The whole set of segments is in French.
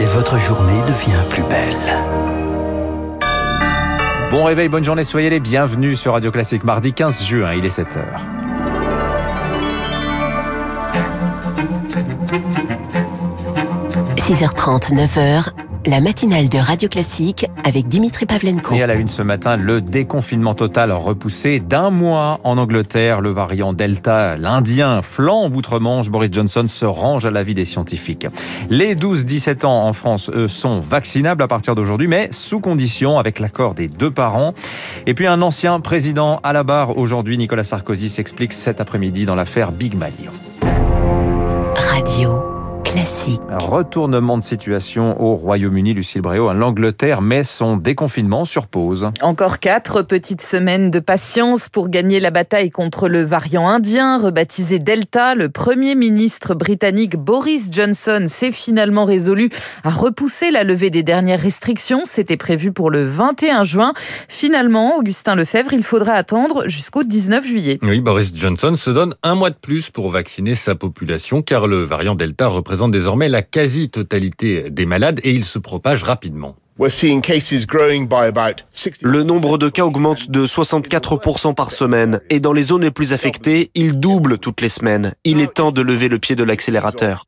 et votre journée devient plus belle. Bon réveil, bonne journée, soyez les bienvenus sur Radio Classique mardi 15 juin, il est 7h. – 6h30, 9h, la matinale de Radio Classique avec Dimitri Pavlenko. Et à la une ce matin, le déconfinement total repoussé d'un mois en Angleterre. Le variant Delta, l'Indien, flambe outre-Manche. Boris Johnson se range à l'avis des scientifiques. Les 12-17 ans en France, eux, sont vaccinables à partir d'aujourd'hui, mais sous condition, avec l'accord des deux parents. Et puis un ancien président à la barre aujourd'hui, Nicolas Sarkozy, s'explique cet après-midi dans l'affaire Big Mali. Radio. Classique. Retournement de situation au Royaume-Uni, Lucille Bréau. L'Angleterre met son déconfinement sur pause. Encore quatre petites semaines de patience pour gagner la bataille contre le variant indien, rebaptisé Delta. Le Premier ministre britannique Boris Johnson s'est finalement résolu à repousser la levée des dernières restrictions. C'était prévu pour le 21 juin. Finalement, Augustin Lefebvre, il faudra attendre jusqu'au 19 juillet. Oui, Boris Johnson se donne un mois de plus pour vacciner sa population car le variant Delta représente représente désormais la quasi-totalité des malades et il se propage rapidement. Le nombre de cas augmente de 64% par semaine et dans les zones les plus affectées, il double toutes les semaines. Il est temps de lever le pied de l'accélérateur.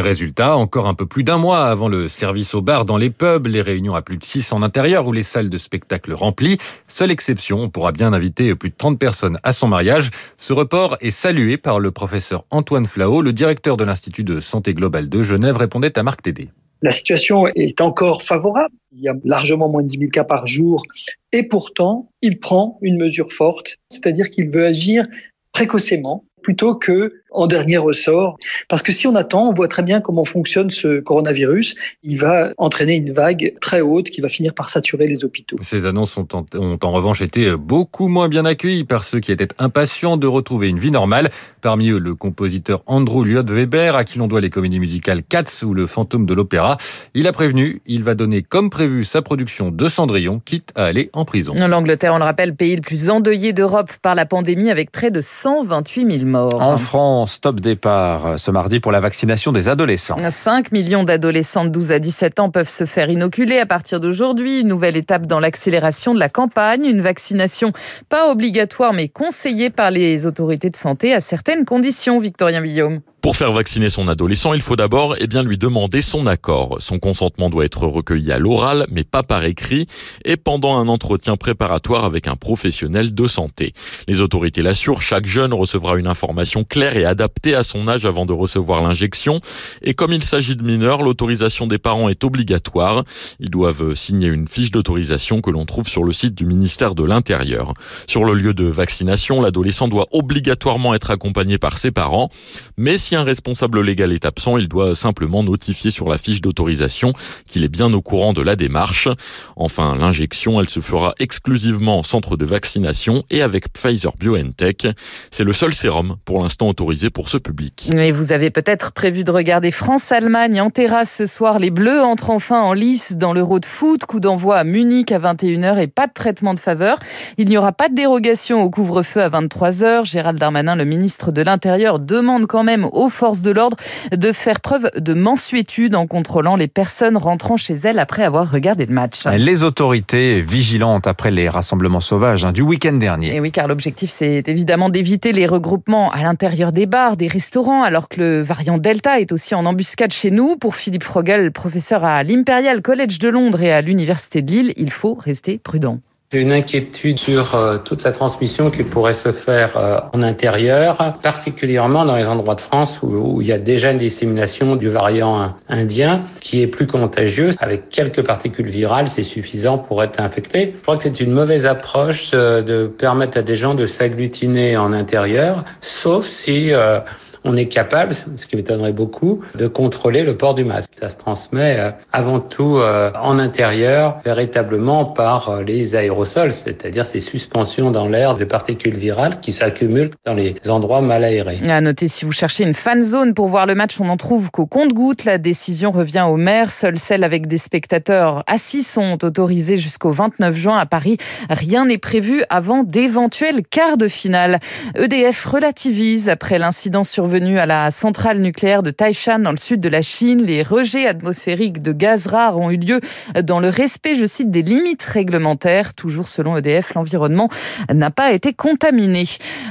Résultat, encore un peu plus d'un mois avant le service au bar dans les pubs, les réunions à plus de 6 en intérieur ou les salles de spectacle remplies. Seule exception, on pourra bien inviter plus de 30 personnes à son mariage. Ce report est salué par le professeur Antoine Flao, le directeur de l'Institut de santé globale de Genève, répondait à Marc Tédé. La situation est encore favorable. Il y a largement moins de 10 000 cas par jour. Et pourtant, il prend une mesure forte, c'est-à-dire qu'il veut agir précocement plutôt que en dernier ressort. Parce que si on attend, on voit très bien comment fonctionne ce coronavirus. Il va entraîner une vague très haute qui va finir par saturer les hôpitaux. Ces annonces ont en, ont en revanche été beaucoup moins bien accueillies par ceux qui étaient impatients de retrouver une vie normale. Parmi eux, le compositeur Andrew Lloyd Webber, à qui l'on doit les comédies musicales Cats ou Le fantôme de l'opéra. Il a prévenu, il va donner comme prévu sa production de Cendrillon, quitte à aller en prison. L'Angleterre, on le rappelle, pays le plus endeuillé d'Europe par la pandémie avec près de 128 000 morts. En France, stop départ ce mardi pour la vaccination des adolescents. 5 millions d'adolescents de 12 à 17 ans peuvent se faire inoculer à partir d'aujourd'hui. Une nouvelle étape dans l'accélération de la campagne. Une vaccination pas obligatoire mais conseillée par les autorités de santé à certaines conditions. Victorien Guillaume. Pour faire vacciner son adolescent, il faut d'abord eh bien lui demander son accord. Son consentement doit être recueilli à l'oral, mais pas par écrit, et pendant un entretien préparatoire avec un professionnel de santé. Les autorités l'assurent, chaque jeune recevra une information claire et adaptée à son âge avant de recevoir l'injection. Et comme il s'agit de mineurs, l'autorisation des parents est obligatoire. Ils doivent signer une fiche d'autorisation que l'on trouve sur le site du ministère de l'Intérieur. Sur le lieu de vaccination, l'adolescent doit obligatoirement être accompagné par ses parents, mais un responsable légal est absent, il doit simplement notifier sur la fiche d'autorisation qu'il est bien au courant de la démarche. Enfin, l'injection, elle se fera exclusivement en centre de vaccination et avec Pfizer BioNTech. C'est le seul sérum pour l'instant autorisé pour ce public. Et vous avez peut-être prévu de regarder France-Allemagne en terrasse ce soir. Les Bleus entrent enfin en lice dans l'Euro de foot. Coup d'envoi à Munich à 21h et pas de traitement de faveur. Il n'y aura pas de dérogation au couvre-feu à 23h. Gérald Darmanin, le ministre de l'Intérieur, demande quand même forces de l'ordre de faire preuve de mansuétude en contrôlant les personnes rentrant chez elles après avoir regardé le match. Les autorités vigilantes après les rassemblements sauvages hein, du week-end dernier. Et oui, car l'objectif, c'est évidemment d'éviter les regroupements à l'intérieur des bars, des restaurants, alors que le variant Delta est aussi en embuscade chez nous. Pour Philippe Frogel, professeur à l'Imperial College de Londres et à l'Université de Lille, il faut rester prudent. Une inquiétude sur euh, toute la transmission qui pourrait se faire euh, en intérieur, particulièrement dans les endroits de France où, il y a déjà une dissémination du variant indien qui est plus contagieux. Avec quelques particules virales, c'est suffisant pour être infecté. Je crois que c'est une mauvaise approche euh, de permettre à des gens de s'agglutiner en intérieur, sauf si on est capable, ce qui m'étonnerait beaucoup, de contrôler le port du masque. Ça se transmet euh, avant tout euh, en intérieur, véritablement par euh, les aérosols, c'est-à-dire ces suspensions dans l'air de particules virales qui s'accumulent dans les endroits mal aérés. À noter, si vous cherchez une fan zone pour voir le match, on n'en trouve qu'au compte-goutte. La décision revient au maire. Seules celles avec des spectateurs assis sont autorisées jusqu'au 29 juin à Paris. Rien n'est prévu avant d'éventuels quarts de finale. EDF relativise après l'incident sur survenus à la centrale nucléaire de Taishan dans le sud de la Chine. Les rejets atmosphériques de gaz rares ont eu lieu dans le respect, je cite, des limites réglementaires. Toujours selon EDF, l'environnement n'a pas été contaminé.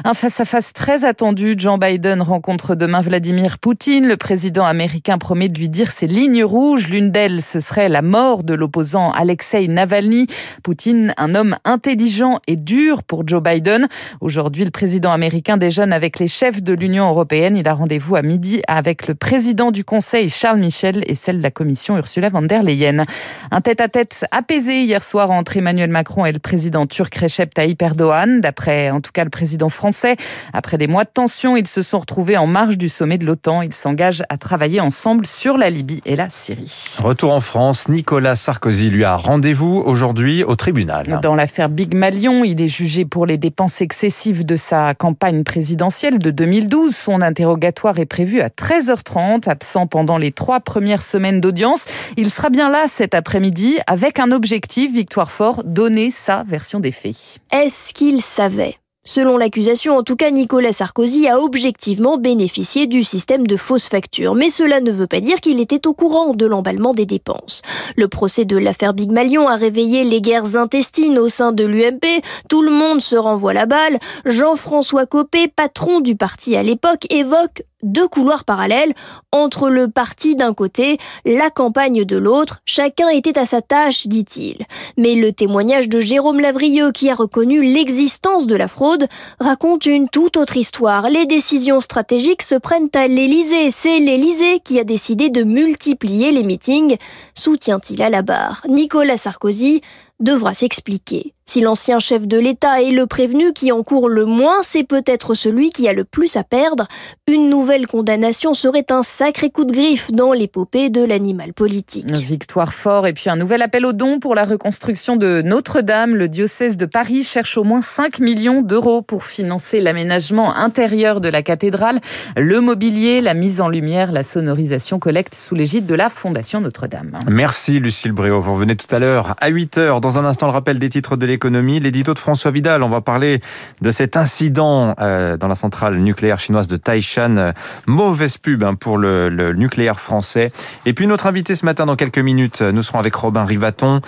Un face-à-face très attendu. Joe Biden rencontre demain Vladimir Poutine. Le président américain promet de lui dire ses lignes rouges. L'une d'elles, ce serait la mort de l'opposant Alexei Navalny. Poutine, un homme intelligent et dur pour Joe Biden. Aujourd'hui, le président américain déjeune avec les chefs de l'Union européenne. Il a rendez-vous à midi avec le président du Conseil, Charles Michel, et celle de la Commission, Ursula von der Leyen. Un tête-à-tête apaisé hier soir entre Emmanuel Macron et le président turc Recep Tayyip Erdogan. D'après, en tout cas, le président français, après des mois de tension, ils se sont retrouvés en marge du sommet de l'OTAN. Ils s'engagent à travailler ensemble sur la Libye et la Syrie. Retour en France, Nicolas Sarkozy lui a rendez-vous aujourd'hui au tribunal. Dans l'affaire Big Malion, il est jugé pour les dépenses excessives de sa campagne présidentielle de 2012. Son interrogatoire est prévu à 13h30, absent pendant les trois premières semaines d'audience. Il sera bien là cet après-midi avec un objectif, Victoire Fort, donner sa version des faits. Est-ce qu'il savait? Selon l'accusation, en tout cas, Nicolas Sarkozy a objectivement bénéficié du système de fausses factures. Mais cela ne veut pas dire qu'il était au courant de l'emballement des dépenses. Le procès de l'affaire Big Malion a réveillé les guerres intestines au sein de l'UMP. Tout le monde se renvoie la balle. Jean-François Copé, patron du parti à l'époque, évoque deux couloirs parallèles entre le parti d'un côté, la campagne de l'autre. Chacun était à sa tâche, dit-il. Mais le témoignage de Jérôme Lavrieux, qui a reconnu l'existence de la fraude, raconte une toute autre histoire. Les décisions stratégiques se prennent à l'Élysée. C'est l'Élysée qui a décidé de multiplier les meetings. Soutient-il à la barre Nicolas Sarkozy devra s'expliquer. Si l'ancien chef de l'État est le prévenu qui encourt le moins, c'est peut-être celui qui a le plus à perdre. Une nouvelle condamnation serait un sacré coup de griffe dans l'épopée de l'animal politique. Victoire fort et puis un nouvel appel aux dons pour la reconstruction de Notre-Dame. Le diocèse de Paris cherche au moins 5 millions d'euros pour financer l'aménagement intérieur de la cathédrale, le mobilier, la mise en lumière, la sonorisation collecte sous l'égide de la Fondation Notre-Dame. Merci Lucille Bréau. Vous revenez tout à l'heure à 8h. Dans un instant, le rappel des titres de l'économie. L'édito de François Vidal. On va parler de cet incident euh, dans la centrale nucléaire chinoise de Taishan. Mauvaise pub hein, pour le, le, nucléaire français. Et puis notre invité ce matin dans quelques minutes, nous serons avec Robin Rivaton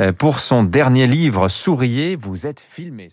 euh, pour son dernier livre Souriez, vous êtes filmé.